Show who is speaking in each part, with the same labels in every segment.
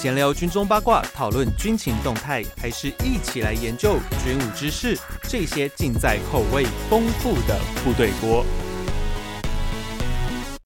Speaker 1: 闲聊军中八卦，讨论军情动态，还是一起来研究军武知识？这些尽在口味丰富的部队锅。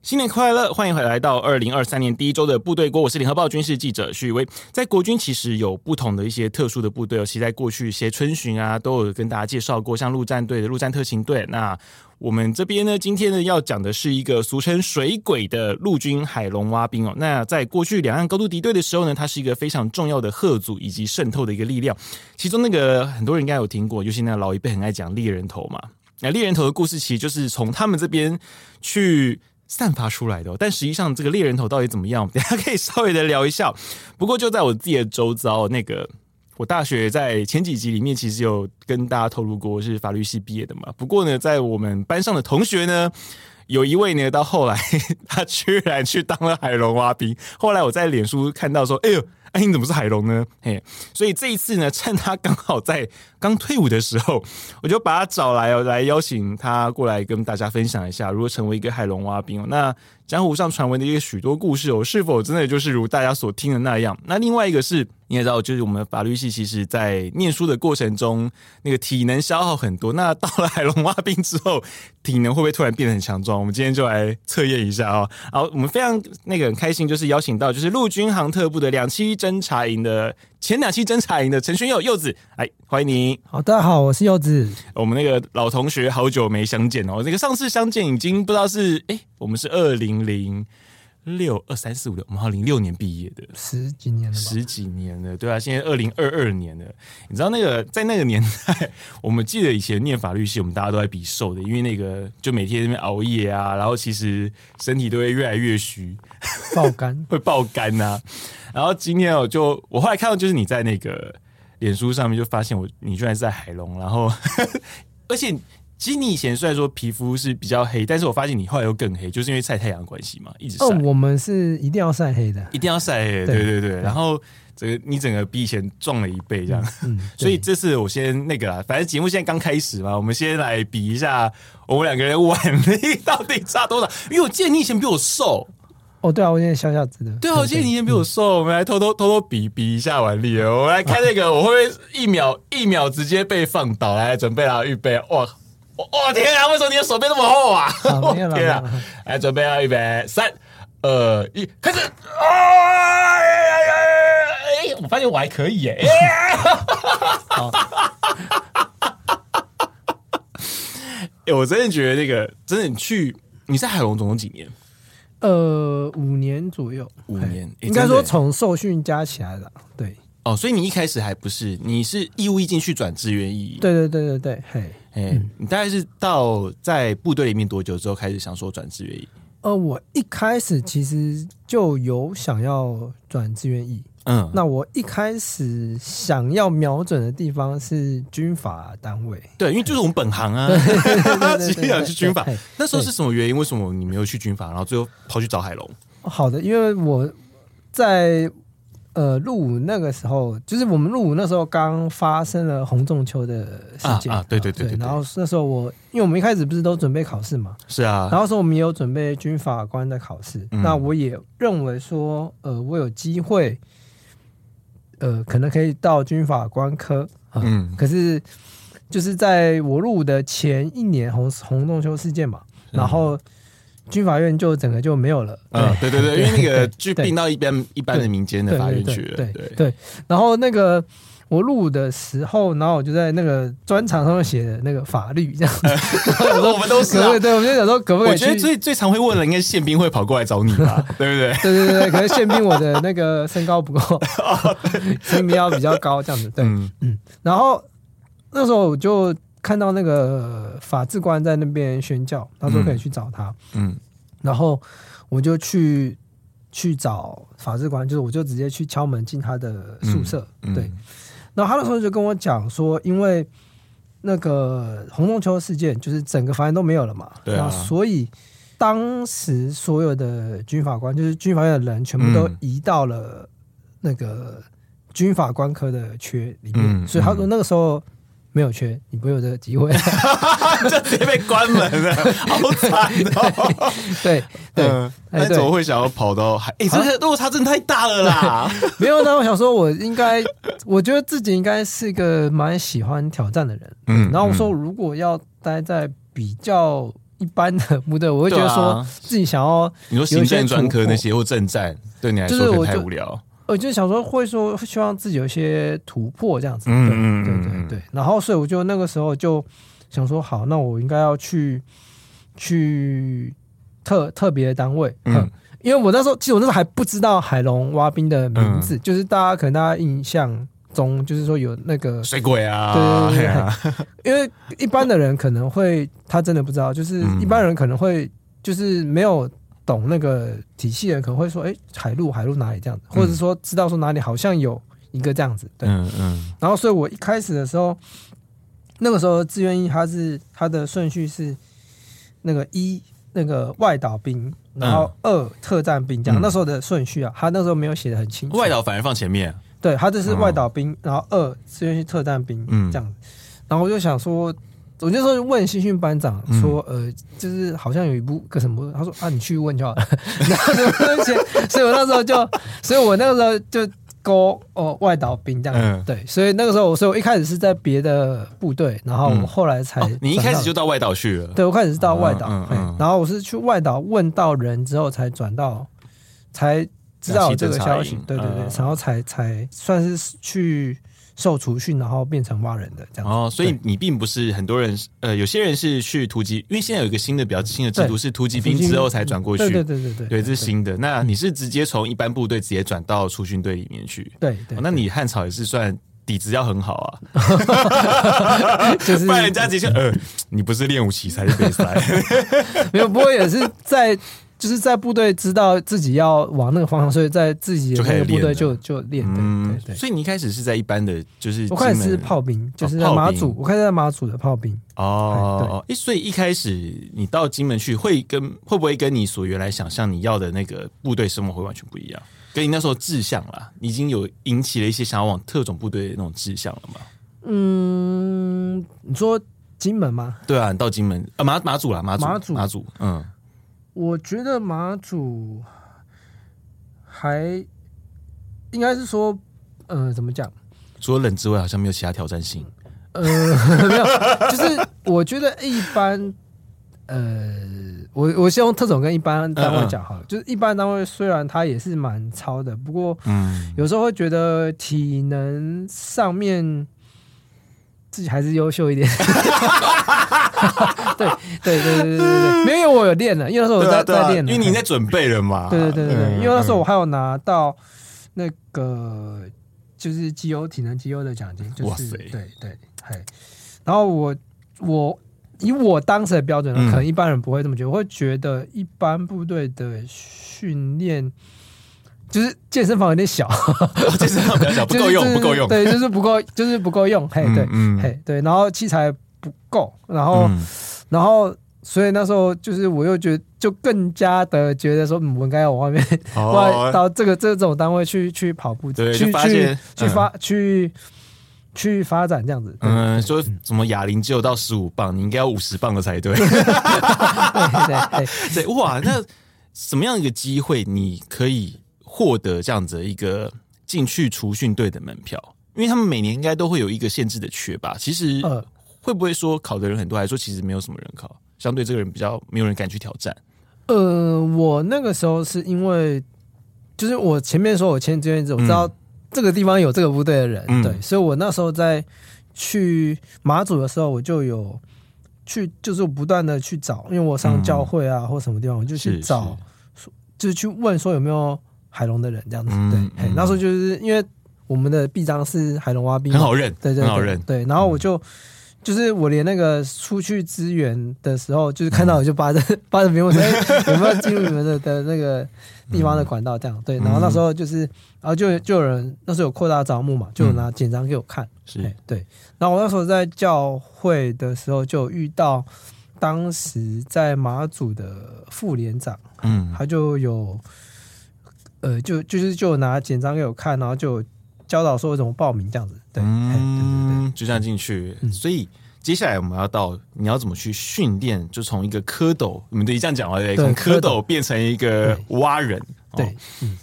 Speaker 1: 新年快乐！欢迎回来到二零二三年第一周的部队锅，我是联合报军事记者徐宇威。在国军其实有不同的一些特殊的部队，尤其在过去一些春巡啊，都有跟大家介绍过，像陆战队的陆战特勤队。那我们这边呢，今天呢要讲的是一个俗称“水鬼”的陆军海龙蛙兵哦。那在过去两岸高度敌对的时候呢，它是一个非常重要的吓阻以及渗透的一个力量。其中那个很多人应该有听过，尤其那老一辈很爱讲猎人头嘛。那猎人头的故事其实就是从他们这边去。散发出来的、哦，但实际上这个猎人头到底怎么样？等下可以稍微的聊一下。不过就在我自己的周遭，那个我大学在前几集里面其实有跟大家透露过，是法律系毕业的嘛。不过呢，在我们班上的同学呢，有一位呢，到后来 他居然去当了海龙蛙兵。后来我在脸书看到说，哎呦。哎，你怎么是海龙呢？嘿，所以这一次呢，趁他刚好在刚退伍的时候，我就把他找来哦，来邀请他过来跟大家分享一下如何成为一个海龙蛙兵哦。那江湖上传闻的一个许多故事哦，是否真的就是如大家所听的那样？那另外一个是。你也知道，就是我们法律系，其实在念书的过程中，那个体能消耗很多。那到了海龙蛙兵之后，体能会不会突然变得很强壮？我们今天就来测验一下啊！好，我们非常那个很开心，就是邀请到就是陆军航特部的两栖侦察营的前两期侦察营的陈轩佑柚子，哎欢迎你。
Speaker 2: 好，大家好，我是柚子。
Speaker 1: 我们那个老同学，好久没相见哦。那个上次相见已经不知道是哎，我们是二零零。六二三四五六，我们好零六年毕业的，
Speaker 2: 十几年了，
Speaker 1: 十几年了，对啊，现在二零二二年了。你知道那个在那个年代，我们记得以前念法律系，我们大家都在比瘦的，因为那个就每天在那边熬夜啊，然后其实身体都会越来越虚，
Speaker 2: 爆肝
Speaker 1: 会爆肝呐、啊。然后今天我就我后来看到就是你在那个脸书上面就发现我，你居然是在海龙，然后 而且。其实你以前虽然说皮肤是比较黑，但是我发现你后来又更黑，就是因为晒太阳的关系嘛，一直晒。
Speaker 2: 哦，我们是一定要晒黑的，
Speaker 1: 一定要晒黑的，对对对。对然后这个你整个比以前壮了一倍，这样。嗯。嗯 所以这次我先那个啦，反正节目现在刚开始嘛，我们先来比一下我们两个人腕力到底差多少。因为我记得你以前比我瘦。
Speaker 2: 哦，对啊，我现在小小子的。
Speaker 1: 对啊，我记得你以前比我瘦。嗯、我们来偷偷偷偷比比一下腕力哦。我们来看那个，我会不会一秒一秒直接被放倒？来，准备啊，预备，哇！我、哦、天啊！为什么你的手臂那么厚啊？
Speaker 2: 好 天啊！
Speaker 1: 来，准备啊，预备，三、二、一，开始！哎呀呀！哎，我发现我还可以耶！哎，好 欸、我真的觉得那个，真的你去，你在海龙总共几年？
Speaker 2: 呃，五年左右。
Speaker 1: 五年，
Speaker 2: 应该说从受训加起来的，对。
Speaker 1: 哦，所以你一开始还不是，你是义务役进去转志愿役？
Speaker 2: 对对对对对，嘿。
Speaker 1: 哎，嗯、你大概是到在部队里面多久之后开始想说转志愿役？
Speaker 2: 呃，我一开始其实就有想要转志愿役。嗯，那我一开始想要瞄准的地方是军法单位。
Speaker 1: 对，因为就是我们本行啊，直接想去军法。那时候是什么原因？为什么你没有去军法，然后最后跑去找海龙？
Speaker 2: 好的，因为我在。呃，入伍那个时候，就是我们入伍那时候刚发生了洪仲秋的事件
Speaker 1: 啊，啊，对对对对，对。
Speaker 2: 然后那时候我，因为我们一开始不是都准备考试嘛，
Speaker 1: 是啊。
Speaker 2: 然后说我们也有准备军法官的考试，嗯、那我也认为说，呃，我有机会，呃，可能可以到军法官科。呃、嗯。可是，就是在我入伍的前一年洪洪仲丘事件嘛，嗯、然后。军法院就整个就没有了。
Speaker 1: 嗯，对对对，因为那个就并到一般一般的民间的法院去了。
Speaker 2: 对对对。然后那个我录的时候，然后我就在那个专场上面写的那个法律这样子。
Speaker 1: 我们都是。
Speaker 2: 对对，我们就想说，可不可以？
Speaker 1: 我觉得最最常会问的应该是宪兵会跑过来找你吧？对不对？
Speaker 2: 对对对，可能宪兵我的那个身高不够，身高比较高这样子。对，嗯。然后那时候我就。看到那个法制官在那边宣教，他说可以去找他。嗯，嗯，然后我就去去找法制官，就是我就直接去敲门进他的宿舍。嗯嗯、对，然后他那时候就跟我讲说，因为那个红中球事件，就是整个法院都没有了嘛，对啊，所以当时所有的军法官，就是军法院的人，全部都移到了那个军法官科的缺里面。所以他说那个时候。没有缺，你不会有这个机会，
Speaker 1: 就直接被关门了，好惨哦！
Speaker 2: 对对，
Speaker 1: 那怎么会想要跑到海？哎，这个落差真的太大了啦！
Speaker 2: 没有，呢我想说，我应该，我觉得自己应该是一个蛮喜欢挑战的人。嗯，然后我说，如果要待在比较一般的部队，我会觉得说自己想要，
Speaker 1: 你说行政专科那些或政战，对你来说太无聊。
Speaker 2: 我就想说，会说希望自己有一些突破这样子，嗯嗯对对对。然后，所以我就那个时候就想说，好，那我应该要去去特特别的单位，嗯，因为我那时候其实我那时候还不知道海龙挖冰的名字，就是大家可能大家印象中就是说有那个
Speaker 1: 水鬼啊，
Speaker 2: 对对对，因为一般的人可能会他真的不知道，就是一般人可能会就是没有。懂那个体系的人可能会说：“哎、欸，海陆海陆哪里这样子？”或者是说知道说哪里好像有一个这样子。对，嗯嗯。然后，所以我一开始的时候，那个时候志愿役他是他的顺序是那个一那个外岛兵，然后二特战兵这样。嗯、那时候的顺序啊，他那时候没有写的很清楚。
Speaker 1: 外岛反而放前面。
Speaker 2: 对，他这是外岛兵，然后二志愿是特战兵嗯这样。嗯、然后我就想说。我就说问新训班长说，呃，就是好像有一部个什么，他说啊，你去问就好。了。然后所以我那时候就，所以我那个时候就勾哦外岛兵这样，对，所以那个时候我说我一开始是在别的部队，然后我后来才，
Speaker 1: 你一开始就到外岛去了，
Speaker 2: 对，我开始是到外岛，然后我是去外岛问到人之后才转到，才知道这个消息，对对对，然后才才算是去。受除训，然后变成蛙人的这样
Speaker 1: 哦，所以你并不是很多人，呃，有些人是去突击，因为现在有一个新的比较新的制度是突击兵之后才转过去，
Speaker 2: 对对对对对，
Speaker 1: 对，这是新的。那你是直接从一般部队直接转到出训队里面去？
Speaker 2: 对对，
Speaker 1: 那你汉草也是算底子要很好啊，就是 不然人家直接呃，你不是练武奇才是备赛，
Speaker 2: 没有，不过也是在。就是在部队知道自己要往那个方向，所以在自己的那个部队就就练。对对。
Speaker 1: 所以你一开始是在一般的，就是
Speaker 2: 我开始是炮兵，就是在马祖，我开始在马祖的炮兵。
Speaker 1: 哦，对。所以一开始你到金门去，会跟会不会跟你所原来想象你要的那个部队生活会完全不一样？跟你那时候志向啦，已经有引起了一些想要往特种部队的那种志向了吗？
Speaker 2: 嗯，你说金门吗？
Speaker 1: 对啊，你到金门啊，马马祖啦，马祖马祖马祖，嗯。
Speaker 2: 我觉得马祖还应该是说，呃，怎么讲？
Speaker 1: 除了冷之外，好像没有其他挑战性。
Speaker 2: 呃，没有，就是我觉得一般。呃，我我先用特种跟一般单位讲好了。嗯嗯就是一般单位虽然它也是蛮超的，不过嗯，有时候会觉得体能上面。自己还是优秀一点，对对对对对对，没有我有练了，因为那时候我在在练，
Speaker 1: 因为你在准备了嘛。
Speaker 2: 对对对对，因为那时候我还有拿到那个就是绩优体能绩优的奖金，就是对对嘿。然后我我以我当时的标准呢，可能一般人不会这么觉得，我会觉得一般部队的训练。就是健身房有点小，
Speaker 1: 健身房比较小，不够用，不够用。
Speaker 2: 对，就是不够，就是不够用。嘿，对，嘿，对。然后器材不够，然后，然后，所以那时候就是我又觉得，就更加的觉得说，我应该要往外面，外到这个这种单位去去跑步，去去去发去去发展这样子。
Speaker 1: 嗯，说什么哑铃只有到十五磅，你应该要五十磅的才对。对 对，哇，那什么样一个机会你可以？获得这样子一个进去除训队的门票，因为他们每年应该都会有一个限制的缺吧？其实会不会说考的人很多，还是说其实没有什么人考？相对这个人比较没有人敢去挑战。
Speaker 2: 呃，我那个时候是因为，就是我前面说我签志愿者，我知道这个地方有这个部队的人，嗯、对，所以我那时候在去马祖的时候，我就有去，就是不断的去找，因为我上教会啊、嗯、或什么地方，我就去找，是是就是去问说有没有。海龙的人这样子，对，那时候就是因为我们的臂章是海龙蛙兵，
Speaker 1: 很好认，
Speaker 2: 对对对，
Speaker 1: 很好认，
Speaker 2: 对。然后我就就是我连那个出去支援的时候，就是看到我就扒着 扒着屏幕说有没有进入你们的的那个地方的管道这样，对。然后那时候就是，然后就就有人那时候有扩大招募嘛，就有拿简章给我看，是对。然后我那时候在教会的时候就遇到当时在马祖的副连长，嗯，他就有。呃，就就是就拿简章给我看，然后就教导说怎么报名这样子。对，嗯，
Speaker 1: 就这样进去。所以接下来我们要到你要怎么去训练，就从一个蝌蚪，我们得这样讲啊，从蝌蚪变成一个蛙人。对，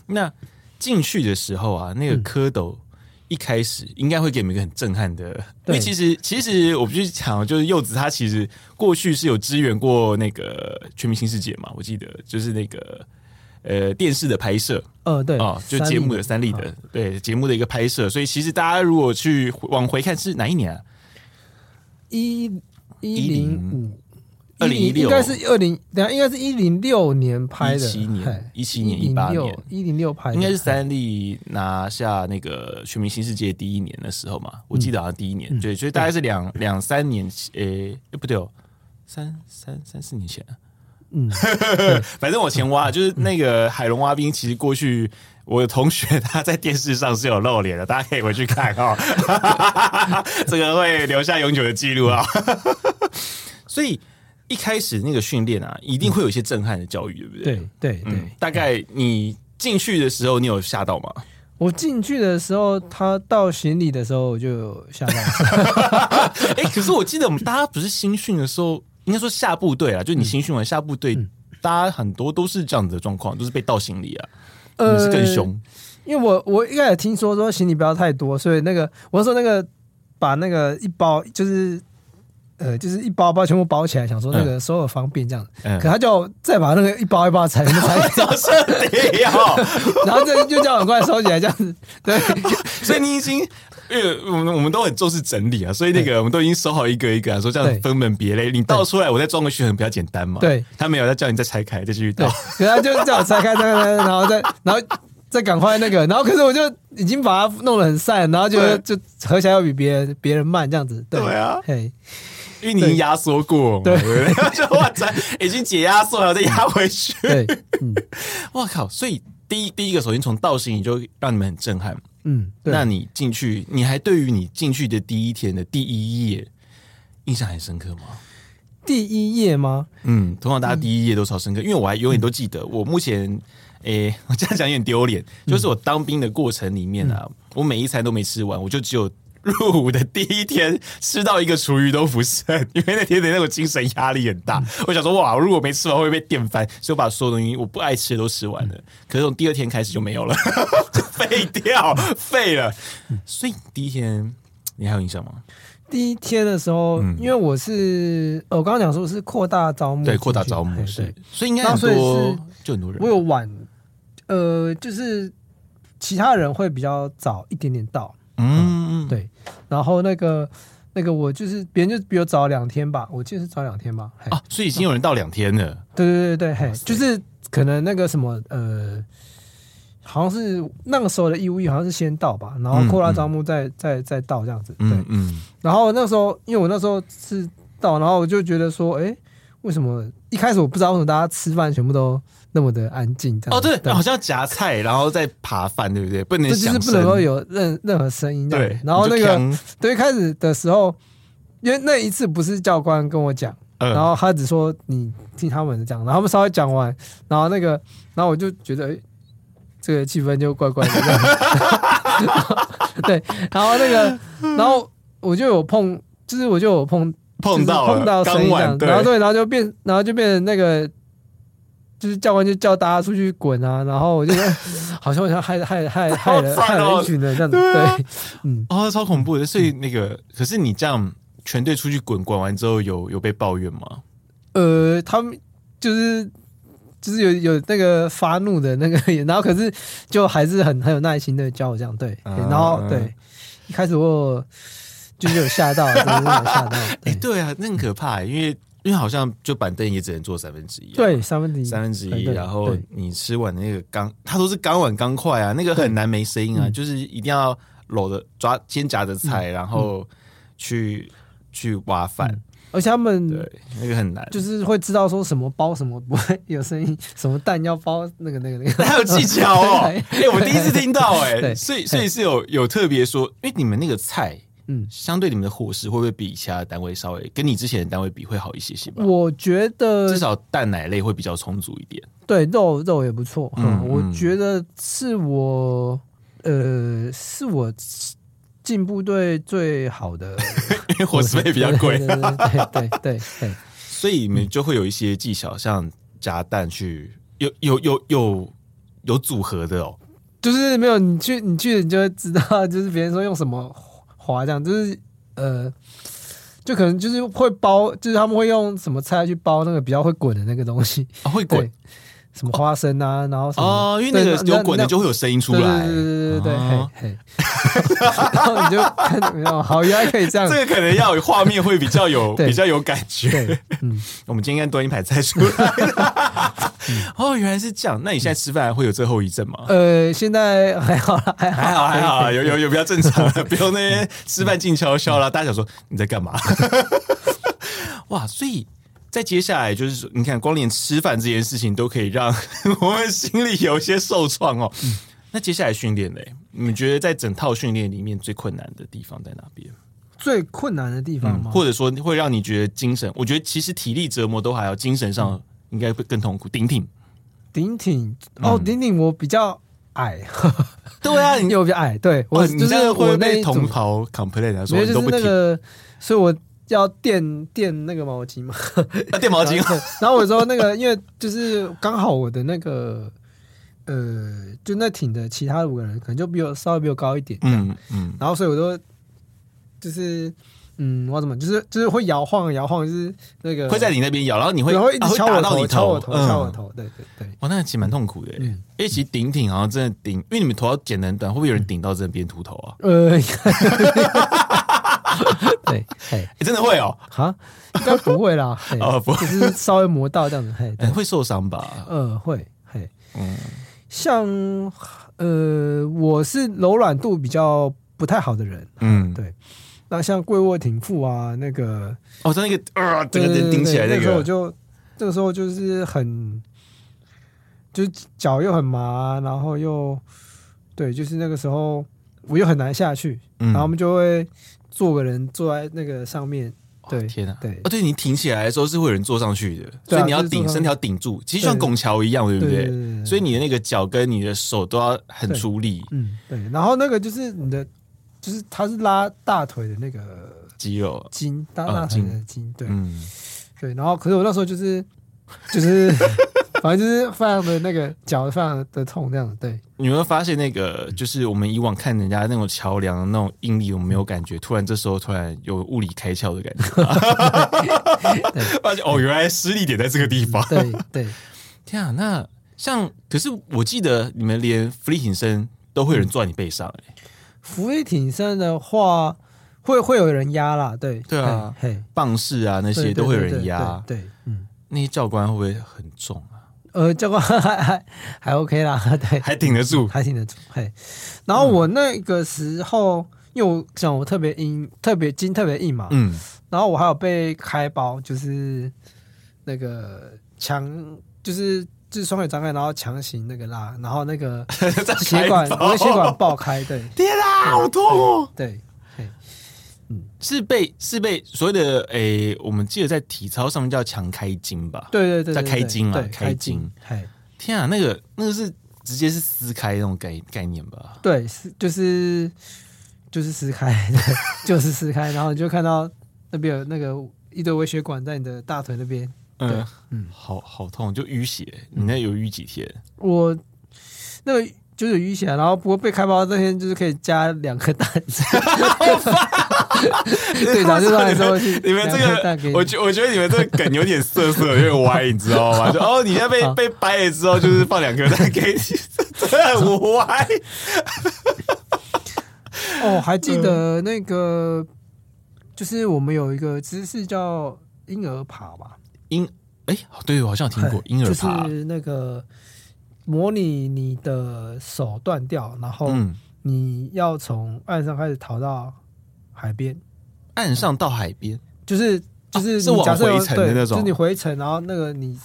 Speaker 1: 那进去的时候啊，那个蝌蚪。一开始应该会给你们一个很震撼的，因为其实其实我不去讲，就是柚子他其实过去是有支援过那个《全明星世界》嘛，我记得就是那个呃电视的拍摄，
Speaker 2: 呃对
Speaker 1: 啊，就节目的三立的对节目的一个拍摄，所以其实大家如果去往回看是哪一年啊？
Speaker 2: 一一零五。
Speaker 1: 二零一六。
Speaker 2: 应该是二零，等下应该是一零六年拍的，
Speaker 1: 一七年、一七年、一八年、
Speaker 2: 一零六拍的，
Speaker 1: 应该是三立拿下那个全明星世界第一年的时候嘛，我记得好像第一年，对，所以大概是两两三年，诶，不对哦，三三三四年前，嗯，反正我前挖就是那个海龙挖冰，其实过去我的同学他在电视上是有露脸的，大家可以回去看哦，这个会留下永久的记录啊，所以。一开始那个训练啊，一定会有一些震撼的教育，对不对？
Speaker 2: 对对对、嗯。
Speaker 1: 大概你进去的时候，你有吓到吗？
Speaker 2: 我进去的时候，他到行李的时候，我就有吓到。
Speaker 1: 哎、欸，可是我记得我们大家不是新训的时候，应该说下部队啊，就你新训完下部队，嗯、大家很多都是这样子的状况，都是被倒行李啊，呃，是更凶。
Speaker 2: 因为我我一开始听说说行李不要太多，所以那个我说那个把那个一包就是。呃，就是一包包全部包起来，想说那个收的方便这样，嗯。嗯、可他就再把那个一包一包拆，拆找设
Speaker 1: 定
Speaker 2: 然后这就叫很快收起来这样子。对，
Speaker 1: 所以你已经，因为我们我们都很重视整理啊，所以那个我们都已经收好一个一个啊，说这样分门别类，你倒出来我再装回去很比较简单嘛。对，他没有，他叫你再拆开再继续倒，
Speaker 2: 对他就叫我拆开拆开，然后再然后再赶快那个，然后可是我就已经把它弄得很散，然后就就合起来要比别人别人慢这样子。对，
Speaker 1: 对啊，
Speaker 2: 嘿。
Speaker 1: 因为你已经压缩过嘛，对，就 哇塞，已经解压缩了，再压回去。对，嗯，哇靠！所以第一第一个，首先从造型就让你们很震撼。嗯，那你进去，你还对于你进去的第一天的第一页印象很深刻吗？
Speaker 2: 第一页吗？
Speaker 1: 嗯，通常大家第一页都超深刻，因为我还永远都记得。我目前，诶，我这样讲有点丢脸，就是我当兵的过程里面啊，我每一餐都没吃完，我就只有。入伍的第一天吃到一个厨余都不剩，因为那天的那种精神压力很大。嗯、我想说，哇，如果没吃完会被电翻，所以我把所有东西我不爱吃的都吃完了。嗯、可是从第二天开始就没有了，就 废掉，废了。所以第一天你还有印象吗？
Speaker 2: 第一天的时候，嗯、因为我是我刚刚讲说是扩大招募，
Speaker 1: 对，扩大招募是，所以应该很多，就很多人。
Speaker 2: 我有晚，呃，就是其他人会比较早一点点到。嗯，对，然后那个那个我就是别人就比我早两天吧，我记得是早两天吧。
Speaker 1: 啊，所以已经有人到两天了。
Speaker 2: 对对对对，嘿，就是可能那个什么呃，好像是那个时候的义务役好像是先到吧，然后扩大招募再再再到这样子。对，嗯。然后那时候因为我那时候是到，然后我就觉得说，哎，为什么一开始我不知道为什么大家吃饭全部都。那么的安静，这样
Speaker 1: 哦，对，好像夹菜，然后再扒饭，对不对？不能，
Speaker 2: 就是不能够有任任何声音，对。然后那个，对，开始的时候，因为那一次不是教官跟我讲，然后他只说你听他们讲，然后他们稍微讲完，然后那个，然后我就觉得，哎，这个气氛就怪怪的，对。然后那个，然后我就有碰，就是我就有碰
Speaker 1: 碰到
Speaker 2: 碰到声音这样，然后对，然后就变，然后就变成那个。就是教官就叫大家出去滚啊，然后我就 好像好像害害害害了 害了一群人这样子，对，嗯，
Speaker 1: 哦，超恐怖的。所以那个，可是你这样全队出去滚，滚完之后有有被抱怨吗？
Speaker 2: 呃，他们就是就是有有那个发怒的那个，然后可是就还是很很有耐心的教我这样，对，然后对，一开始我就是有吓到，真的有吓到，
Speaker 1: 哎，对啊，那很可怕，因为。因为好像就板凳也只能坐三分之一，
Speaker 2: 对，三分之一，
Speaker 1: 三分之一。然后你吃完那个钢，它都是钢碗钢筷啊，那个很难没声音啊，就是一定要搂着抓，先夹着菜，然后去去挖饭。
Speaker 2: 而且他们
Speaker 1: 对那个很难，
Speaker 2: 就是会知道说什么包什么不会有声音，什么蛋要包那个那个那个，
Speaker 1: 还有技巧哦。哎，我第一次听到哎，所以所以是有有特别说，因为你们那个菜。嗯，相对你们的伙食会不会比其他的单位稍微跟你之前的单位比会好一些些吧？
Speaker 2: 我觉得
Speaker 1: 至少蛋奶类会比较充足一点。
Speaker 2: 对，肉肉也不错。嗯，我觉得是我呃是我进部队最好的，
Speaker 1: 因为伙食费比
Speaker 2: 较贵，对对，对，
Speaker 1: 所以你们就会有一些技巧，像夹蛋去有有有有有组合的哦，
Speaker 2: 就是没有你去你去你就会知道，就是别人说用什么滑这样，就是呃。就可能就是会包，就是他们会用什么菜去包那个比较会滚的那个东西
Speaker 1: 啊，会滚
Speaker 2: 什么花生啊，然后什么
Speaker 1: 哦，因为那个有滚的就会有声音出来，
Speaker 2: 对对对对对，嘿嘿，然后你就看到好，原来可以这样，
Speaker 1: 这个可能要有画面会比较有比较有感觉。嗯，我们今天端一盘菜出来。哦，原来是这样。那你现在吃饭还会有这后遗症吗？
Speaker 2: 呃，现在还好了，还好，
Speaker 1: 还好，还好，有有有比较正常的，不用那些吃饭静悄悄啦。大家想说你在干嘛？哇，所以在接下来就是说，你看，光连吃饭这件事情都可以让 我们心里有一些受创哦。那接下来训练呢？你们觉得在整套训练里面最困难的地方在哪边？
Speaker 2: 最困难的地方吗？
Speaker 1: 或者说会让你觉得精神？我觉得其实体力折磨都还要，精神上。应该会更痛苦。顶挺，
Speaker 2: 顶挺哦，顶挺我比较矮，
Speaker 1: 对啊，
Speaker 2: 你 又比较矮，对我就是我那
Speaker 1: 同袍 complain 来，
Speaker 2: 说就是那个，所以我要垫垫那个毛巾嘛，
Speaker 1: 垫毛巾。
Speaker 2: 然后我说那个，因为就是刚好我的那个，呃，就那挺的其他五个人可能就比我稍微比我高一点，嗯嗯，然后所以我都就是。嗯，我怎么就是就是会摇晃摇晃，就是那个
Speaker 1: 会在你那边摇，然后你会
Speaker 2: 然后一直敲我头，敲我头，敲我头，对对对。
Speaker 1: 哇，那其实蛮痛苦的。嗯，因为其实顶挺好像真的顶，因为你们头要剪得很短，会不会有人顶到这边秃头啊？呃，
Speaker 2: 对，哎，
Speaker 1: 真的会哦？
Speaker 2: 哈，应该不会啦，哦，不会，只是稍微磨到这样子，嘿，
Speaker 1: 会受伤吧？
Speaker 2: 呃，会，嘿，嗯，像呃，我是柔软度比较不太好的人，嗯，对。那像跪卧挺腹啊，那个
Speaker 1: 哦，在那个啊，整个人顶起来那个，
Speaker 2: 那时候我就这个时候就是很，就是脚又很麻，然后又对，就是那个时候我又很难下去，嗯、然后我们就会坐个人坐在那个上面，对，
Speaker 1: 天哪，
Speaker 2: 对，
Speaker 1: 哦，对你挺起来的时候是会有人坐上去的，所以你要顶身体要顶住，其实像拱桥一样，对不对？所以你的那个脚跟你的手都要很出力，
Speaker 2: 嗯，对，然后那个就是你的。就是它是拉大腿的那个
Speaker 1: 肌肉。
Speaker 2: 筋，大大腿的筋，对，嗯。对。然后，可是我那时候就是就是，反正就是非常的那个脚非常的痛，这样对。
Speaker 1: 你有没有发现那个，就是我们以往看人家那种桥梁那种应力，我们没有感觉，突然这时候突然有物理开窍的感觉，发现哦，原来施力点在这个地方。
Speaker 2: 对对，
Speaker 1: 天啊，那像可是我记得你们连浮力挺身都会有人坐在你背上哎。
Speaker 2: 伏地挺身的话，会会有人压啦，对
Speaker 1: 对啊，嘿，棒式啊那些都会有人压，
Speaker 2: 对，嗯，
Speaker 1: 那些教官会不会很重啊？
Speaker 2: 呃，教官 还还还 OK 啦，对，
Speaker 1: 还挺得住，
Speaker 2: 还挺得住，嘿。然后我那个时候，因为我讲我特别硬，特别筋特别硬嘛，嗯，然后我还有被开包，就是那个强，就是。就是双腿张开，然后强行那个拉，然后那个 血管，我的血管爆开，对，
Speaker 1: 天啊，好痛哦！
Speaker 2: 对，
Speaker 1: 嗯，是被是被所谓的诶，我们记得在体操上面叫强开筋吧？
Speaker 2: 对对对，
Speaker 1: 在开筋啊，开筋。天啊，那个那个是直接是撕开那种概概念吧？
Speaker 2: 对，是就是就是撕开，就是撕开，然后你就看到那边有那个一堆微血管在你的大腿那边。
Speaker 1: 嗯嗯，好好痛，就淤血。你那有淤几天？
Speaker 2: 我那个就是淤血，然后不过被开包那天就是可以加两颗蛋。队长就说：“
Speaker 1: 你们这个，我觉我觉得你们这个梗有点色色，有点歪，你知道吗？就哦，你现在被被掰了之后，就是放两颗蛋给你，真的很歪。
Speaker 2: 哦，还记得那个，就是我们有一个姿势叫婴儿爬吧。”
Speaker 1: 婴哎，对，我好像听过婴儿爬，
Speaker 2: 就是那个模拟你的手断掉，然后你要从岸上开始逃到海边，
Speaker 1: 岸上到海边，
Speaker 2: 就是就是
Speaker 1: 是往回程的那种，
Speaker 2: 就是你回程，然后那个你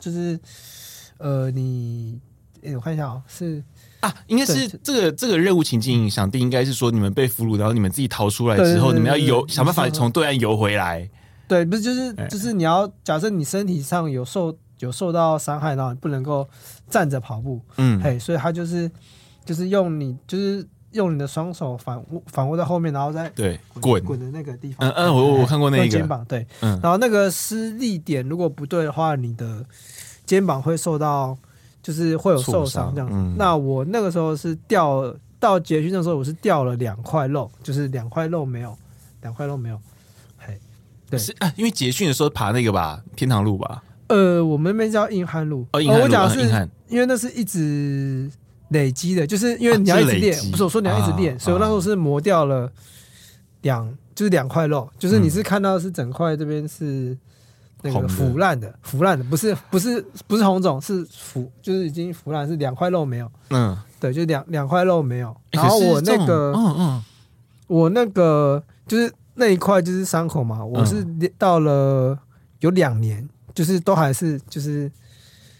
Speaker 2: 就是呃，你我看一下哦，是
Speaker 1: 啊，应该是这个这个任务情境想定应该是说你们被俘虏，然后你们自己逃出来之后，你们要游想办法从对岸游回来。
Speaker 2: 对，不是就是就是你要假设你身体上有受有受到伤害，然后你不能够站着跑步，嗯，嘿，所以他就是就是用你就是用你的双手反握反握在后面，然后再
Speaker 1: 对滚
Speaker 2: 滚的那个地方。
Speaker 1: 嗯嗯，我我看过那个
Speaker 2: 肩膀，对，
Speaker 1: 嗯，
Speaker 2: 然后那个施力点如果不对的话，你的肩膀会受到，就是会有受伤这样子。嗯、那我那个时候是掉到结训的时候，我是掉了两块肉，就是两块肉没有，两块肉没有。嘿，对，
Speaker 1: 是啊，因为结训的时候爬那个吧，天堂路吧。
Speaker 2: 呃，我们那边叫硬汉路。
Speaker 1: 哦，硬汉路。
Speaker 2: 我讲的是，
Speaker 1: 硬，
Speaker 2: 因为那是一直累积的，就是因为你要一直练，啊、不是我说你要一直练，啊、所以我那时候是磨掉了两，就是两块肉，就是你是看到是整块这边是那个腐烂的，腐烂的，不是不是不是红肿，是腐，就是已经腐烂，是两块肉没有。嗯，对，就两两块肉没有。然后我那个，嗯嗯，我那个就是那一块就是伤口嘛，我是到了有两年。就是都还是就是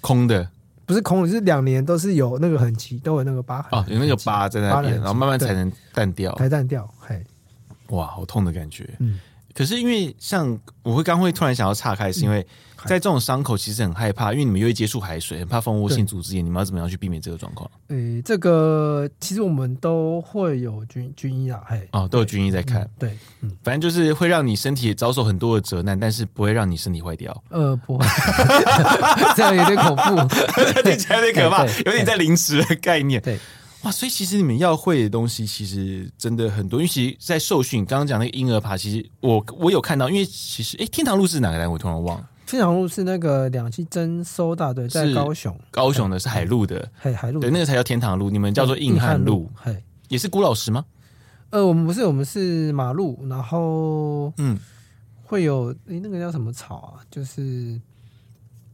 Speaker 1: 空的，
Speaker 2: 不是空的，就是两年都是有那个痕迹，都有那个疤痕。
Speaker 1: 哦，有那个疤在那边，然后慢慢才能淡掉，
Speaker 2: 才淡掉。嘿，
Speaker 1: 哇，好痛的感觉。嗯，可是因为像我会刚会突然想要岔开，是因为在这种伤口其实很害怕，因为你们又会接触海水，很怕蜂窝性组织炎，你们要怎么样去避免这个状况？
Speaker 2: 诶，这个其实我们都会有军军医啊，嘿，
Speaker 1: 哦，都有军医在看。
Speaker 2: 对，嗯，
Speaker 1: 反正就是会让你身体遭受很多的折难，但是不会让你身体坏掉。
Speaker 2: 呃，不会，这样有点恐怖，
Speaker 1: 听起来有点可怕，有点在临时的概念。对。哇，所以其实你们要会的东西其实真的很多，因为其实，在受训刚刚讲那个婴儿爬，其实我我有看到，因为其实哎，天堂路是哪个单位？我突然忘了。
Speaker 2: 天堂路是那个两栖侦搜大队在高雄，
Speaker 1: 高雄的是海陆的，
Speaker 2: 海海陆
Speaker 1: 对，那个才叫天堂路，你们叫做硬汉路，
Speaker 2: 嘿，
Speaker 1: 也是古老师吗？
Speaker 2: 呃，我们不是，我们是马路，然后嗯，会有哎，那个叫什么草啊？就是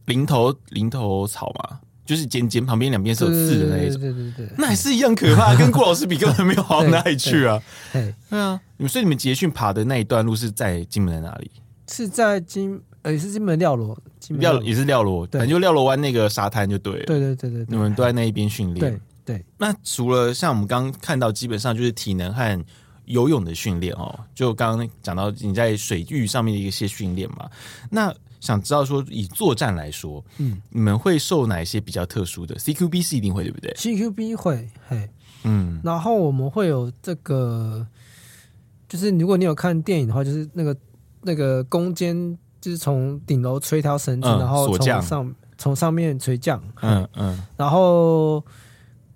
Speaker 1: 林头林头草嘛。就是尖尖旁边两边是有刺的那一种，对对对，对，那还是一样可怕，跟郭老师比根本没有好到哪里去啊。对啊，你们所以你们结训爬的那一段路是在金门在哪里？
Speaker 2: 是在金，呃，也是金门廖罗，金门
Speaker 1: 廖也是廖罗，反正就廖罗湾那个沙滩就对了。
Speaker 2: 对对对对，
Speaker 1: 你们都在那一边训练。
Speaker 2: 对对。
Speaker 1: 那除了像我们刚刚看到，基本上就是体能和游泳的训练哦，就刚刚讲到你在水域上面的一些训练嘛，那。想知道说，以作战来说，嗯，你们会受哪一些比较特殊的？CQB 是一定会，对不对
Speaker 2: ？CQB 会，嘿，
Speaker 1: 嗯，
Speaker 2: 然后我们会有这个，就是如果你有看电影的话，就是那个那个攻坚，就是从顶楼垂一条绳子，嗯、然后从上从上面垂降，
Speaker 1: 嗯嗯，
Speaker 2: 然后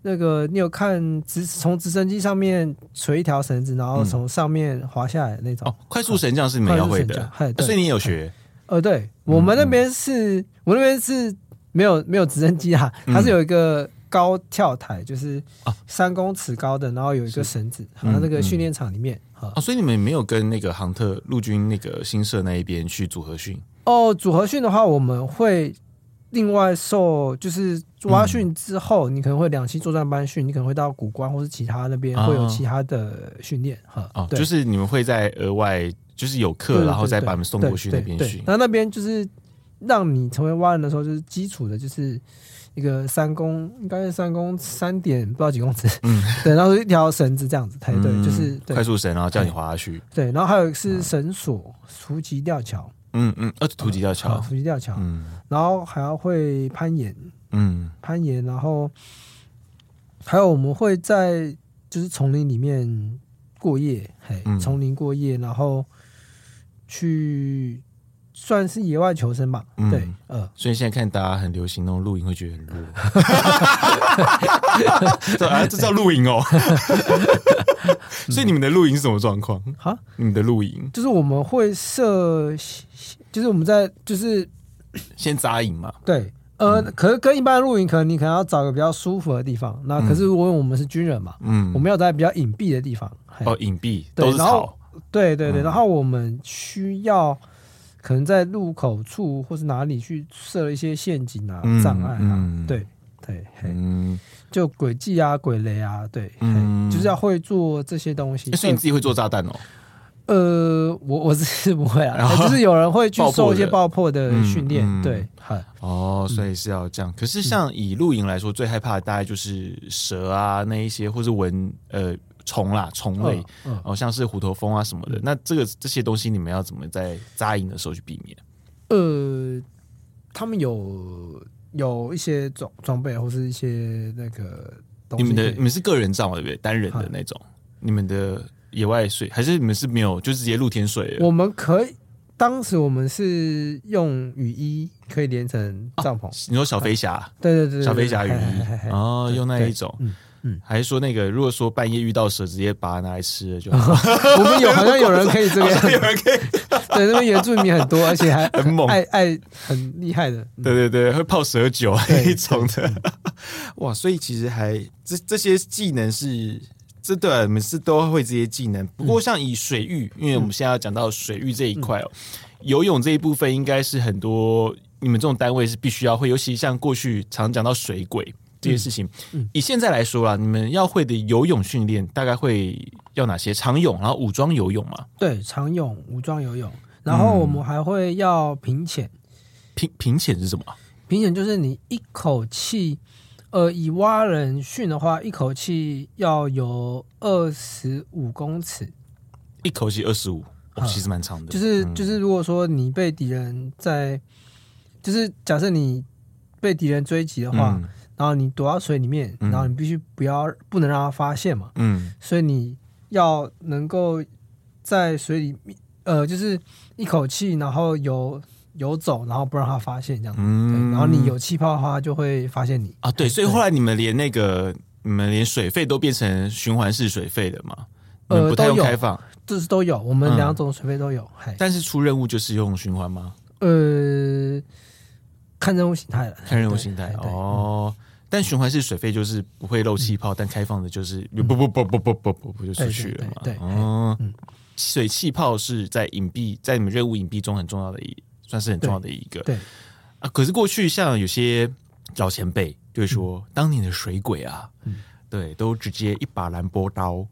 Speaker 2: 那个你有看直从直升机上面垂一条绳子，然后从上面滑下来那种。
Speaker 1: 哦，快速绳降是你们要会的，所以你有学。
Speaker 2: 呃，对，我们那边是，嗯、我那边是没有没有直升机啊，它是有一个高跳台，就是三公尺高的，然后有一个绳子，然后那个训练场里面啊，
Speaker 1: 啊，所以你们没有跟那个航特陆军那个新社那一边去组合训？
Speaker 2: 哦，组合训的话，我们会另外受，就是挖训之后，嗯、你可能会两期作战班训，你可能会到古关或是其他那边会有其他的训练哈。
Speaker 1: 哦，就是你们会在额外。就是有课，然后再把你们送过去那边
Speaker 2: 训。那那边就是让你成为蛙人的时候，就是基础的，就是一个三公，应该是三公三点不知道几公尺，嗯，对，然后一条绳子这样子，对，就是
Speaker 1: 快速绳，然后叫你滑下去。
Speaker 2: 对，然后还有是绳索、突击吊桥，
Speaker 1: 嗯嗯，呃，突击吊桥，
Speaker 2: 突击吊桥，嗯，然后还要会攀岩，
Speaker 1: 嗯，
Speaker 2: 攀岩，然后还有我们会在就是丛林里面过夜，嘿，丛林过夜，然后。去算是野外求生吧，嗯、对，呃，
Speaker 1: 所以现在看大家很流行那种露营，会觉得很热。对啊，这叫露营哦。所以你们的露营是什么状况？
Speaker 2: 哈，
Speaker 1: 你们的露营
Speaker 2: 就是我们会设，就是我们在就是
Speaker 1: 先扎营嘛。
Speaker 2: 对，呃，嗯、可是跟一般的露营，可能你可能要找个比较舒服的地方。那可是因为我们是军人嘛，嗯，我们要在比较隐蔽的地方。
Speaker 1: 哦，隐蔽都是草。
Speaker 2: 对对对，然后我们需要可能在入口处或是哪里去设一些陷阱啊、障碍啊，对对，嗯。就轨迹啊、鬼雷啊，对，就是要会做这些东西。
Speaker 1: 所以你自己会做炸弹哦？
Speaker 2: 呃，我我是不会啊，就是有人会去受一些爆破的。训练，对，
Speaker 1: 哦，所以是要这样。可是像以露营来说，最害怕的大概就是蛇啊那一些，或是蚊呃。虫啦，虫类，哦，嗯嗯、像是虎头蜂啊什么的。那这个这些东西，你们要怎么在扎营的时候去避免？
Speaker 2: 呃，他们有有一些装装备，或是一些那个东西。
Speaker 1: 你们的你们是个人帐对不对？单人的那种，你们的野外睡还是你们是没有，就直接露天睡？
Speaker 2: 我们可以，当时我们是用雨衣可以连成帐篷。
Speaker 1: 你说小飞侠？
Speaker 2: 对对对，
Speaker 1: 小飞侠雨衣哦，用那一种。嗯，还是说那个，如果说半夜遇到蛇，直接把它拿来吃了就好。
Speaker 2: 我们有好像有人可以这样，
Speaker 1: 有人可以。
Speaker 2: 对，那边原住民很多，而且还 很猛，爱爱很厉害的。
Speaker 1: 对对对，会泡蛇酒那一种的。哇，所以其实还这这些技能是，这对我们是都会这些技能。不过像以水域，因为我们现在要讲到水域这一块哦，游泳这一部分应该是很多你们这种单位是必须要会，尤其像过去常讲到水鬼。这些事情，嗯以现在来说啦，你们要会的游泳训练大概会要哪些？长泳，然后武装游泳嘛？
Speaker 2: 对，长泳、武装游泳，然后我们还会要平潜。
Speaker 1: 平平潜是什么？
Speaker 2: 平潜就是你一口气，呃，以蛙人训的话，一口气要游二十五公尺。
Speaker 1: 一口气二十五，其实蛮长的。
Speaker 2: 就是就是，如果说你被敌人在，就是假设你被敌人追击的话。嗯然后你躲到水里面，然后你必须不要不能让他发现嘛。嗯，所以你要能够在水里面，呃，就是一口气，然后游游走，然后不让他发现这样。嗯，然后你有气泡的话，就会发现你
Speaker 1: 啊。对，所以后来你们连那个你们连水费都变成循环式水费的嘛？呃，不太用开放，
Speaker 2: 这是都有，我们两种水费都有。
Speaker 1: 但是出任务就是用循环吗？
Speaker 2: 呃。看任务形态了，
Speaker 1: 看任务形态哦。但循环式水肺就是不会漏气泡，但开放的就是不不不不不不不不就出去了嘛。
Speaker 2: 对，
Speaker 1: 哦，水气泡是在隐蔽，在你们任务隐蔽中很重要的一，算是很重要的一个。
Speaker 2: 对
Speaker 1: 啊，可是过去像有些老前辈就会说，当年的水鬼啊，对，都直接一把蓝波刀。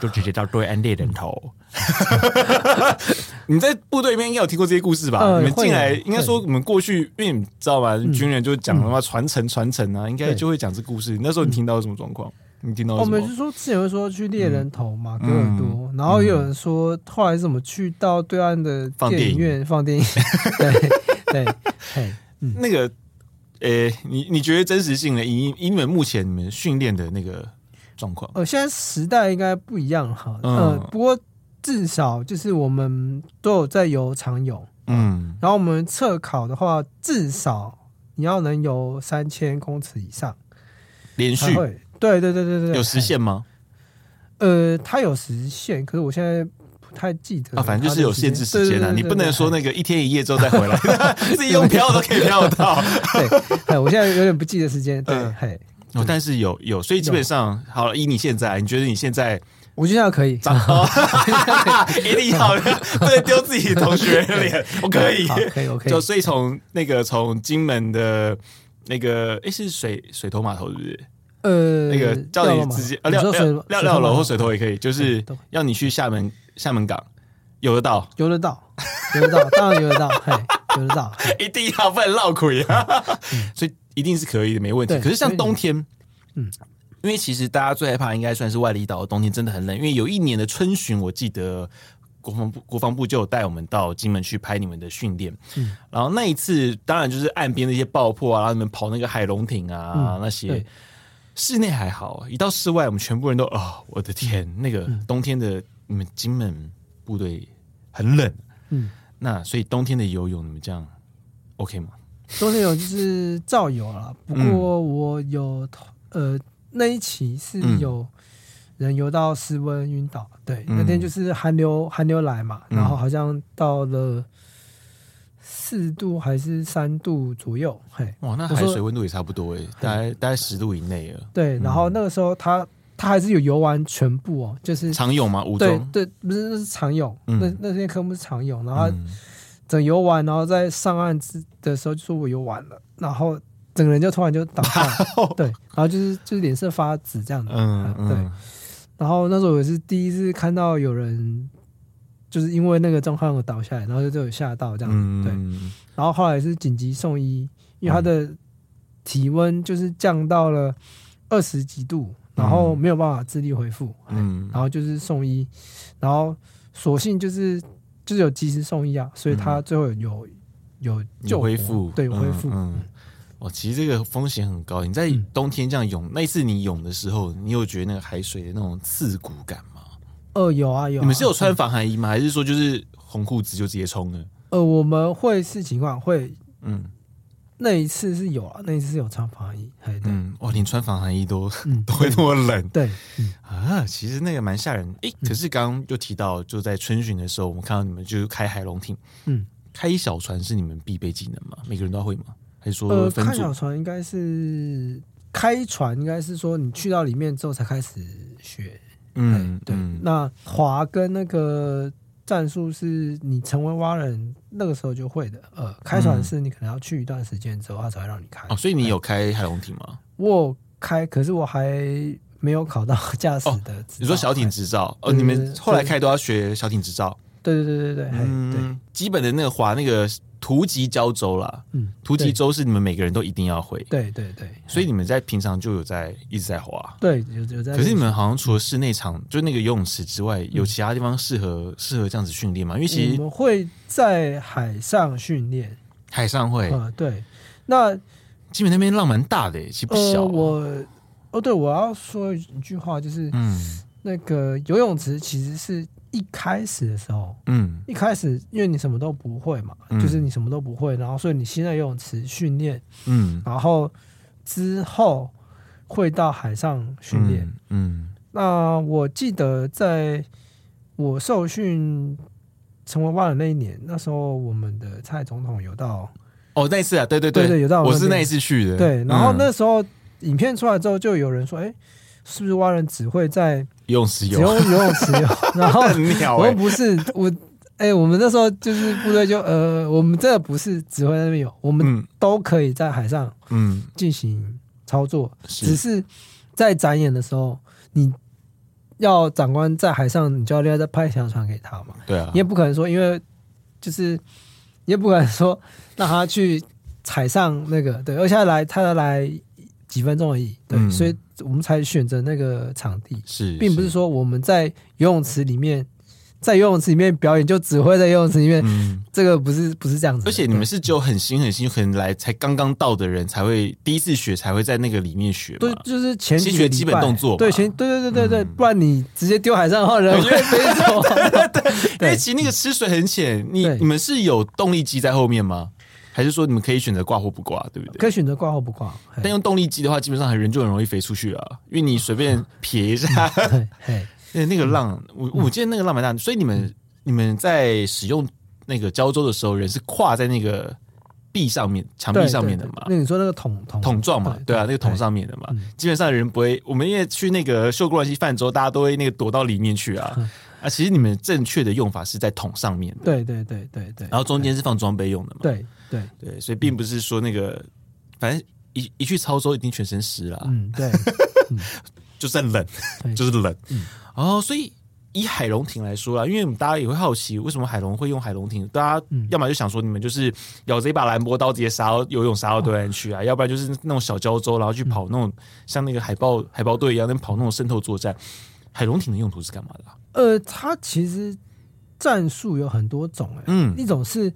Speaker 1: 就直接到对岸猎人头。你在部队里面应该有听过这些故事吧？呃、你们进来应该说，我们过去，因为你知道吗？军人就讲什么传承传承啊，应该就会讲这故事。那时候你听到什么状况？你听到？
Speaker 2: 我们就说之前会说去猎人头嘛，哥尔多，然后有人说后来怎么去到对岸的电影院放电影？对对，
Speaker 1: 那个，呃，你你觉得真实性呢？以以你们目前你们训练的那个。状况
Speaker 2: 呃，现在时代应该不一样哈，呃，不过至少就是我们都有在游长泳，嗯，然后我们测考的话，至少你要能游三千公尺以上，
Speaker 1: 连续，
Speaker 2: 对对对对对，
Speaker 1: 有时限吗？
Speaker 2: 呃，它有时限，可是我现在不太记得
Speaker 1: 啊，反正就是有限制时间啊，你不能说那个一天一夜之后再回来，自己用漂都可以漂到，
Speaker 2: 对，我现在有点不记得时间，对，嘿。
Speaker 1: 哦，但是有有，所以基本上好了。以你现在，你觉得你现在，
Speaker 2: 我觉得可以，
Speaker 1: 一定要不能丢自己同学的脸，我可以，
Speaker 2: 可以。
Speaker 1: 就所以从那个从金门的那个，哎，是水水头码头是不是？
Speaker 2: 呃，
Speaker 1: 那个叫你直接啊，廖廖廖廖楼或水头也可以，就是要你去厦门厦门港游得到，
Speaker 2: 游得到，游得到，当然游得到，嘿，游得到，
Speaker 1: 一定要不能绕亏啊，所以。一定是可以的，没问题。可是像冬天，嗯，因为其实大家最害怕应该算是外离岛的，冬天真的很冷。因为有一年的春巡，我记得国防部国防部就有带我们到金门去拍你们的训练。嗯，然后那一次当然就是岸边那些爆破啊，然后你们跑那个海龙艇啊、嗯、那些。室内还好，一到室外，我们全部人都啊、哦，我的天，那个冬天的你们金门部队很冷。嗯，那所以冬天的游泳你们这样 OK 吗？
Speaker 2: 冬天有就是造游了，不过我有、嗯、呃那一期是有人游到室温晕倒，对，嗯、那天就是寒流寒流来嘛，然后好像到了四度还是三度左右，嘿，
Speaker 1: 哇，那海水温度也差不多诶，大概大概十度以内了。
Speaker 2: 对，然后那个时候他他还是有游完全部哦，就是
Speaker 1: 常泳吗？五？
Speaker 2: 对对，不是那是长泳，嗯、那那些科目是常泳，然后。嗯整游完，然后在上岸之的时候就说我游完了，然后整个人就突然就倒下，对，然后就是就是脸色发紫这样的，嗯，对。然后那时候我是第一次看到有人就是因为那个状况而倒下来，然后就就有吓到这样子，对。然后后来是紧急送医，因为他的体温就是降到了二十几度，然后没有办法自力恢复，嗯，然后就是送医，然后所幸就是。就是有及时送医啊，所以他最后有有就恢复，对，恢复。
Speaker 1: 哦，其实这个风险很高。你在冬天这样泳，嗯、那一次你泳的时候，你有觉得那个海水的那种刺骨感吗？
Speaker 2: 呃，有啊有啊。
Speaker 1: 你们是有穿防寒衣吗？还是说就是红裤子就直接冲了？
Speaker 2: 呃，我们会视情况会，嗯。那一次是有啊，那一次是有穿防寒衣，
Speaker 1: 嗯，哇，连穿防寒衣都、嗯、都会那么冷，
Speaker 2: 对，
Speaker 1: 嗯、啊，其实那个蛮吓人。哎、欸，可是刚刚就提到，就在春巡的时候，我们看到你们就是开海龙艇，嗯，开小船是你们必备技能吗？每个人都要会吗？还是说分组？
Speaker 2: 呃、开小船应该是开船，应该是说你去到里面之后才开始学，嗯，对。嗯、那划跟那个。战术是你成为蛙人那个时候就会的，呃，开船是你可能要去一段时间之后，他才会让你开。
Speaker 1: 哦，所以你有开海龙艇吗？
Speaker 2: 我开，可是我还没有考到 驾驶的、哦。你
Speaker 1: 说小艇执照？哦，你们后来开都要学小艇执照？
Speaker 2: 对对对对对，嗯，对，
Speaker 1: 基本的那个划那个。突击胶轴啦，嗯，图集州是你们每个人都一定要会，
Speaker 2: 对对对，
Speaker 1: 所以你们在平常就有在一直在滑，
Speaker 2: 对，有有在。
Speaker 1: 可是你们好像除了室内场，就那个游泳池之外，有其他地方适合适合这样子训练吗？因为其实
Speaker 2: 我们会在海上训练，
Speaker 1: 海上会，
Speaker 2: 呃，对。那
Speaker 1: 基本那边浪蛮大的，其实不小。
Speaker 2: 我哦，对，我要说一句话，就是嗯，那个游泳池其实是。一开始的时候，嗯，一开始因为你什么都不会嘛，嗯、就是你什么都不会，然后所以你现在游泳池训练，嗯，然后之后会到海上训练，嗯，嗯，那我记得在我受训成为蛙人那一年，那时候我们的蔡总统有到，
Speaker 1: 哦，那一次啊，对对对，
Speaker 2: 对，对有到我，
Speaker 1: 我是那一次去的，
Speaker 2: 对，然后那时候影片出来之后，就有人说，哎、欸，是不是蛙人只会在
Speaker 1: 游泳池游，
Speaker 2: 只用游泳池游，然后我们不是我，哎、欸，我们那时候就是部队就呃，我们这个不是只会在那边游，我们都可以在海上嗯。进行操作，嗯、只是在展演的时候，你要长官在海上，你就要另外再派一条船给他嘛，
Speaker 1: 对啊，
Speaker 2: 你也不可能说，因为就是你也不可能说让他去踩上那个，对，而且他来他要来几分钟而已，对，嗯、所以。我们才选择那个场地，
Speaker 1: 是，
Speaker 2: 并不是说我们在游泳池里面，在游泳池里面表演就只会在游泳池里面，嗯，这个不是不是这样子。
Speaker 1: 而且你们是只有很新很新，可能来才刚刚到的人才会第一次学，才会在那个里面学。
Speaker 2: 对，就是前期学
Speaker 1: 基本动作。
Speaker 2: 对，前对对对对对，嗯、不然你直接丢海上的话，人会 飞走。
Speaker 1: 对，因为其实那个吃水很浅，你你们是有动力机在后面吗？还是说你们可以选择挂或不挂，对不对？
Speaker 2: 可以选择挂或不挂。
Speaker 1: 但用动力机的话，基本上人就很容易飞出去了，因为你随便撇一下，嗯、那个浪，我我记得那个浪蛮大。所以你们你们在使用那个胶州的时候，人是跨在那个壁上面、墙壁上面的嘛？
Speaker 2: 那你说那个桶桶
Speaker 1: 桶状嘛？对啊，那个桶上面的嘛。基本上人不会，我们因为去那个秀姑峦溪泛舟，大家都会那个躲到里面去啊。啊，其实你们正确的用法是在桶上面的。
Speaker 2: 对对对对对。
Speaker 1: 然后中间是放装备用的嘛？
Speaker 2: 对。对
Speaker 1: 对，所以并不是说那个，反正一一去操作，一定全身湿了。
Speaker 2: 嗯，对，
Speaker 1: 就算冷，就是冷。嗯，哦，所以以海龙艇来说啦，因为我们大家也会好奇，为什么海龙会用海龙艇？大家要么就想说，你们就是咬着一把兰博刀直接杀到游泳杀到对岸去啊，要不然就是那种小胶州，然后去跑那种像那个海豹海豹队一样，那跑那种渗透作战。海龙艇的用途是干嘛的？
Speaker 2: 呃，它其实战术有很多种，哎，嗯，一种是。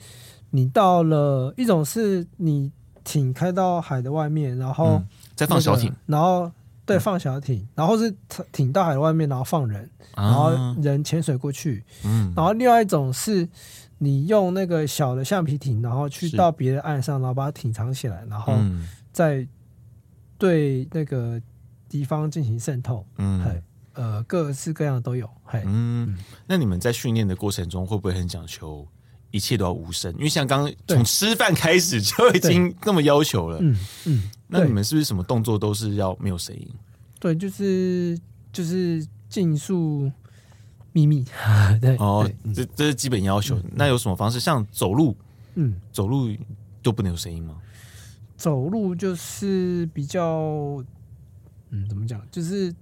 Speaker 2: 你到了一种是你艇开到海的外面，然后、
Speaker 1: 再放小艇，
Speaker 2: 然后对放小艇，然后是艇到海的外面，然后放人，然后人潜水过去。嗯，然后另外一种是你用那个小的橡皮艇，然后去到别的岸上，然后把它艇藏起来，然后再对那个敌方进行渗透。嗯，呃，各式各样的都有。嘿，
Speaker 1: 嗯，那你们在训练的过程中会不会很讲求？一切都要无声，因为像刚刚从吃饭开始就已经那么要求了。嗯嗯，那你们是不是什么动作都是要没有声音？
Speaker 2: 对，就是就是尽数秘密。对
Speaker 1: 哦，这这是基本要求。那有什么方式？像走路，嗯，走路都不能有声音吗？
Speaker 2: 走路就是比较，嗯，怎么讲？就是。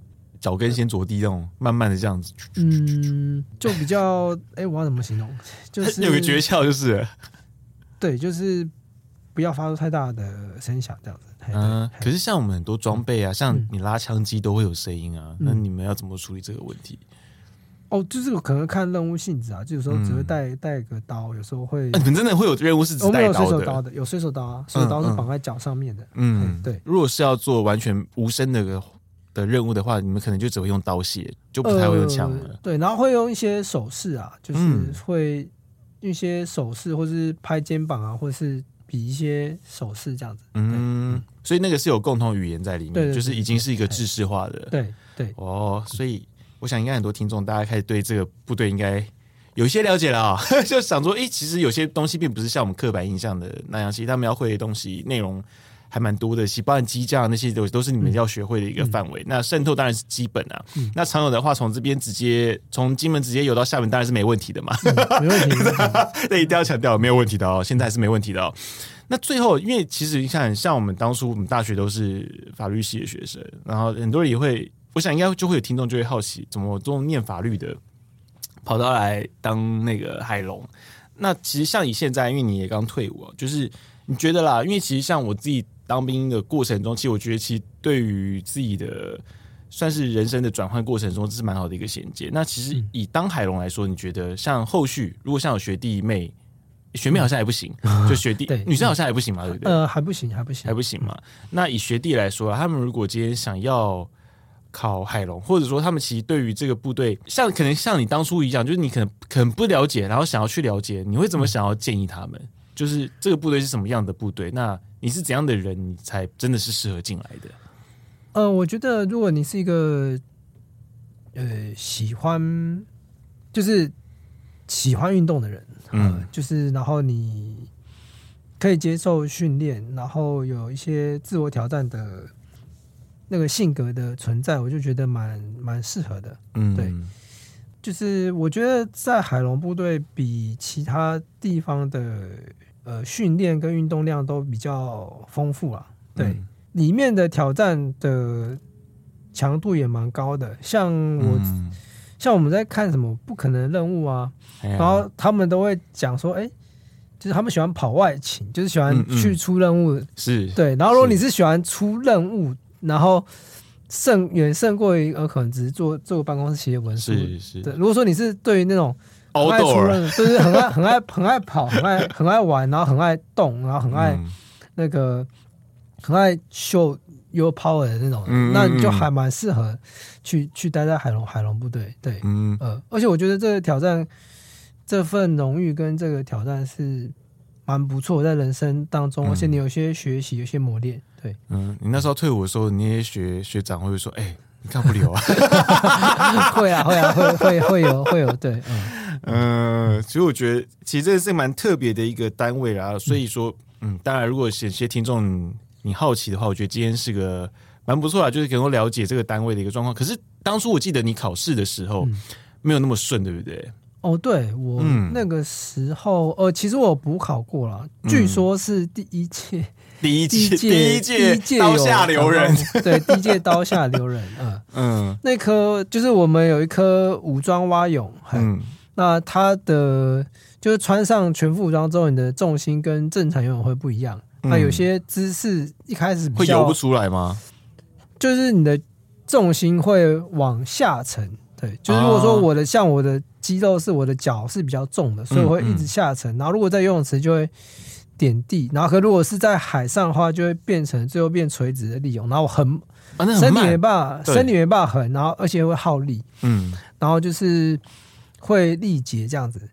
Speaker 1: 脚跟先着地，这种慢慢的这样子，
Speaker 2: 嗯，就比较哎、欸，我要怎么形容？就是
Speaker 1: 有个诀窍，就是
Speaker 2: 对，就是不要发出太大的声响，这样子。
Speaker 1: 嗯，可是像我们很多装备啊，像你拉枪机都会有声音啊，嗯、那你们要怎么处理这个问题？
Speaker 2: 哦，就是可能看任务性质啊，就有时候只会带带个刀，有时候会。
Speaker 1: 你们真的会有任务是只带刀的？
Speaker 2: 有随手刀的，有随手刀啊，随手刀是绑在脚上面的。嗯，对。
Speaker 1: 如果是要做完全无声的的任务的话，你们可能就只会用刀械，就不太会用枪了。
Speaker 2: 对，然后会用一些手势啊，就是会一些手势，或是拍肩膀啊，或者是比一些手势这样子。
Speaker 1: 嗯，所以那个是有共同语言在里面，就是已经是一个制式化的。
Speaker 2: 对对。
Speaker 1: 哦，所以。我想应该很多听众，大家开始对这个部队应该有一些了解了啊、哦，就想说，哎，其实有些东西并不是像我们刻板印象的那样，其实他们要会的东西内容还蛮多的，包含机架那些都都是你们要学会的一个范围。嗯、那渗透当然是基本啊，嗯、那常有的话从这边直接从金门直接游到厦门当然是没问题的嘛，
Speaker 2: 嗯、没问题，
Speaker 1: 那一定要强调没有问题的哦，现在还是没问题的哦。那最后，因为其实你看，像我们当初我们大学都是法律系的学生，然后很多人也会。我想应该就会有听众就会好奇，怎么这种念法律的跑到来当那个海龙？那其实像你现在，因为你也刚退伍，就是你觉得啦，因为其实像我自己当兵的过程中，其实我觉得其实对于自己的算是人生的转换过程中，这是蛮好的一个衔接。那其实以当海龙来说，你觉得像后续如果像有学弟妹，学妹好像还不行，就学弟女生好像还不行嘛，对不对？
Speaker 2: 呃，还不行，还不行，
Speaker 1: 还不行嘛。那以学弟来说，他们如果今天想要。考海龙，或者说他们其实对于这个部队，像可能像你当初一样，就是你可能可能不了解，然后想要去了解，你会怎么想要建议他们？嗯、就是这个部队是什么样的部队？那你是怎样的人，你才真的是适合进来的？
Speaker 2: 呃，我觉得如果你是一个呃喜欢就是喜欢运动的人，呃、嗯，就是然后你可以接受训练，然后有一些自我挑战的。那个性格的存在，我就觉得蛮蛮适合的。嗯，对，就是我觉得在海龙部队比其他地方的呃训练跟运动量都比较丰富啊。对，嗯、里面的挑战的强度也蛮高的。像我，嗯、像我们在看什么不可能任务啊，哎、然后他们都会讲说，哎、欸，就是他们喜欢跑外勤，就是喜欢去出任务。嗯嗯、是对，然后如果你是喜欢出任务。然后胜远胜过于呃，可能只是做做办公室写文书。是是。对，如果说你是对于那种很爱出任务，就是很爱很爱很爱跑，很爱很爱玩，然后很爱动，然后很爱那个、嗯、很爱 show your power 的那种，嗯、那你就还蛮适合去去待在海龙海龙部队。对，嗯呃，而且我觉得这个挑战，这份荣誉跟这个挑战是蛮不错，在人生当中，嗯、而且你有些学习，有些磨练。对，嗯，
Speaker 1: 你那时候退伍的时候，你也学学长会说：“哎、欸，你看不了啊。”
Speaker 2: 会啊，会啊，会会会有会有对，嗯
Speaker 1: 嗯，所以我觉得其实这是蛮特别的一个单位啦。所以说，嗯，当然，如果有些听众你好奇的话，我觉得今天是个蛮不错啦，就是能够了解这个单位的一个状况。可是当初我记得你考试的时候没有那么顺，对不对？
Speaker 2: 哦，对我那个时候，呃，其实我补考过了，据说是 第一届。
Speaker 1: 第一届，第一届刀下留人，
Speaker 2: 对，第一届刀下留人，嗯 嗯，那科就是我们有一科武装蛙泳，嗯，那它的就是穿上全副武装之后，你的重心跟正常游泳会不一样，那有些姿势一开始
Speaker 1: 会游不出来吗？
Speaker 2: 就是你的重心会往下沉，对，就是如果说我的像我的肌肉是我的脚是比较重的，所以我会一直下沉，然后如果在游泳池就会。点地，然后可如果是在海上的话，就会变成最后变垂直的利用，然后很，啊、身体没办法，身体没办法横，然后而且会耗力，嗯，然后就是会力竭这样子。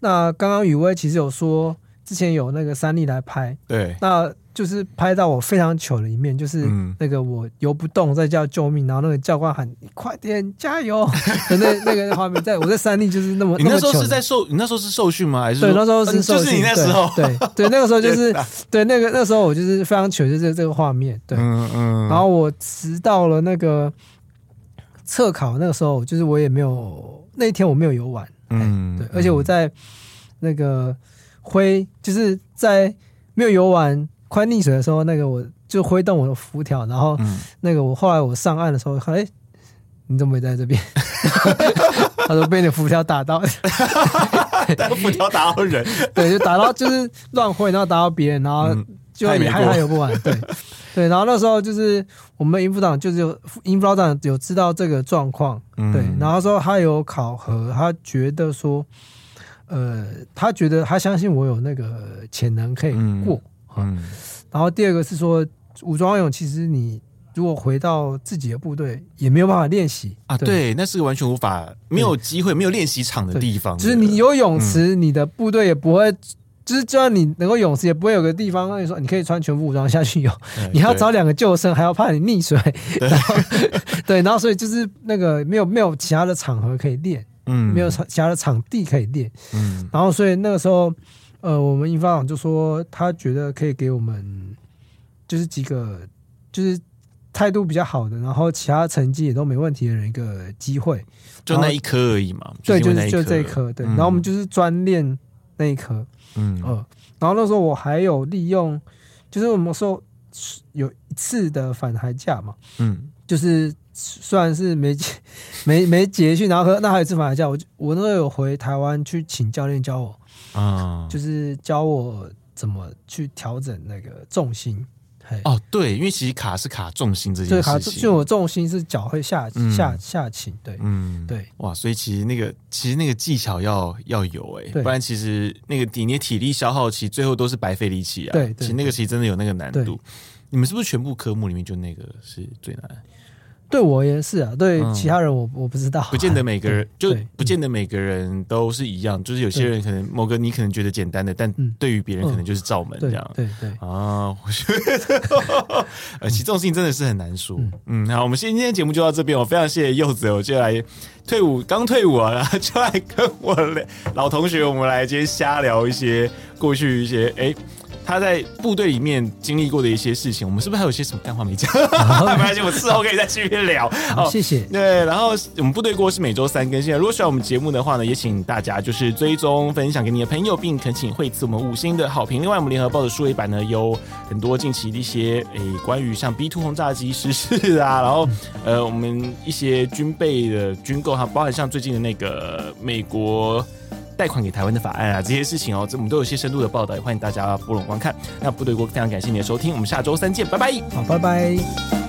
Speaker 2: 那刚刚雨薇其实有说，之前有那个三立来拍，
Speaker 1: 对，
Speaker 2: 那。就是拍到我非常糗的一面，就是那个我游不动，在叫救命，然后那个教官喊你快点加油，那那个画面，在我在三立就是那么。
Speaker 1: 你那时候是在受，你那时候是受训吗？还是
Speaker 2: 对，那时候是受训。
Speaker 1: 就是你那时候，
Speaker 2: 对对，那个时候就是 对那个那时候我就是非常糗，就是这个画面，对，嗯嗯。然后我直到了那个测考那个时候，就是我也没有那一天我没有游玩，嗯，对，而且我在那个挥，就是在没有游玩。快溺水的时候，那个我就挥动我的浮条，然后那个我后来我上岸的时候，哎、欸，你怎么没在这边？他说被你浮条打到，
Speaker 1: 浮条打到人，
Speaker 2: 对，就打到就是乱挥，然后打到别人，然后就也还还有不完，对 对。然后那时候就是我们营副长就是有营辅长有知道这个状况，对。嗯、然后说他有考核，他觉得说，呃，他觉得他相信我有那个潜能可以过，嗯。嗯然后第二个是说，武装游泳其实你如果回到自己的部队，也没有办法练习
Speaker 1: 啊。对，那是个完全无法没有机会、没有练习场的地方。
Speaker 2: 就是你有泳池，嗯、你的部队也不会，就是就算你能够泳池，也不会有个地方让你说你可以穿全副武装下去游。你还要找两个救生，还要怕你溺水。对，然后对，然后所以就是那个没有没有其他的场合可以练，嗯，没有其他的场地可以练，嗯，然后所以那个时候。呃，我们英发长就说他觉得可以给我们，就是几个就是态度比较好的，然后其他成绩也都没问题的人一个机会，
Speaker 1: 就那一科而已嘛。
Speaker 2: 对，就是就这一科，对。嗯、然后我们就是专练那一颗，嗯呃，然后那时候我还有利用，就是我们说有一次的返台价嘛，嗯，就是虽然是没 没没结训，然后那还有一次返台价，我我那时候有回台湾去请教练教我。啊，就是教我怎么去调整那个重心。
Speaker 1: 哦，对，因为其实卡是卡重心这件事情，
Speaker 2: 就我重心是脚会下下下倾，对，嗯，对，
Speaker 1: 哇，所以其实那个其实那个技巧要要有哎，不然其实那个你的体力消耗其实最后都是白费力气啊。对，其实那个其实真的有那个难度。你们是不是全部科目里面就那个是最难？
Speaker 2: 对我也是啊，对其他人我我不知道，
Speaker 1: 不见得每个人 就不见得每个人都是一样，就是有些人可能某个你可能觉得简单的，但对于别人可能就是罩门这样。对对。啊，我觉得 呃，起重心真的是很难说。嗯，好，我们今天节目就到这边，我非常谢谢柚子，我就来退伍刚退伍啊，然后就来跟我老同学，我们来今天瞎聊一些过去一些哎。他在部队里面经历过的一些事情，我们是不是还有些什么干话没讲？没关系，我事后可以再继续聊。
Speaker 2: 好，谢谢。
Speaker 1: 对，然后我们部队锅是每周三更新。如果喜欢我们节目的话呢，也请大家就是追踪分享给你的朋友，并恳请惠赐我们五星的好评。另外，我们联合报的数位版呢，有很多近期的一些诶、欸、关于像 B two 轰炸机失事啊，然后呃我们一些军备的军购哈，包含像最近的那个美国。贷款给台湾的法案啊，这些事情哦，这我们都有些深度的报道，也欢迎大家拨冗观看。那部队锅非常感谢你的收听，我们下周三见，拜拜。
Speaker 2: 好，拜拜。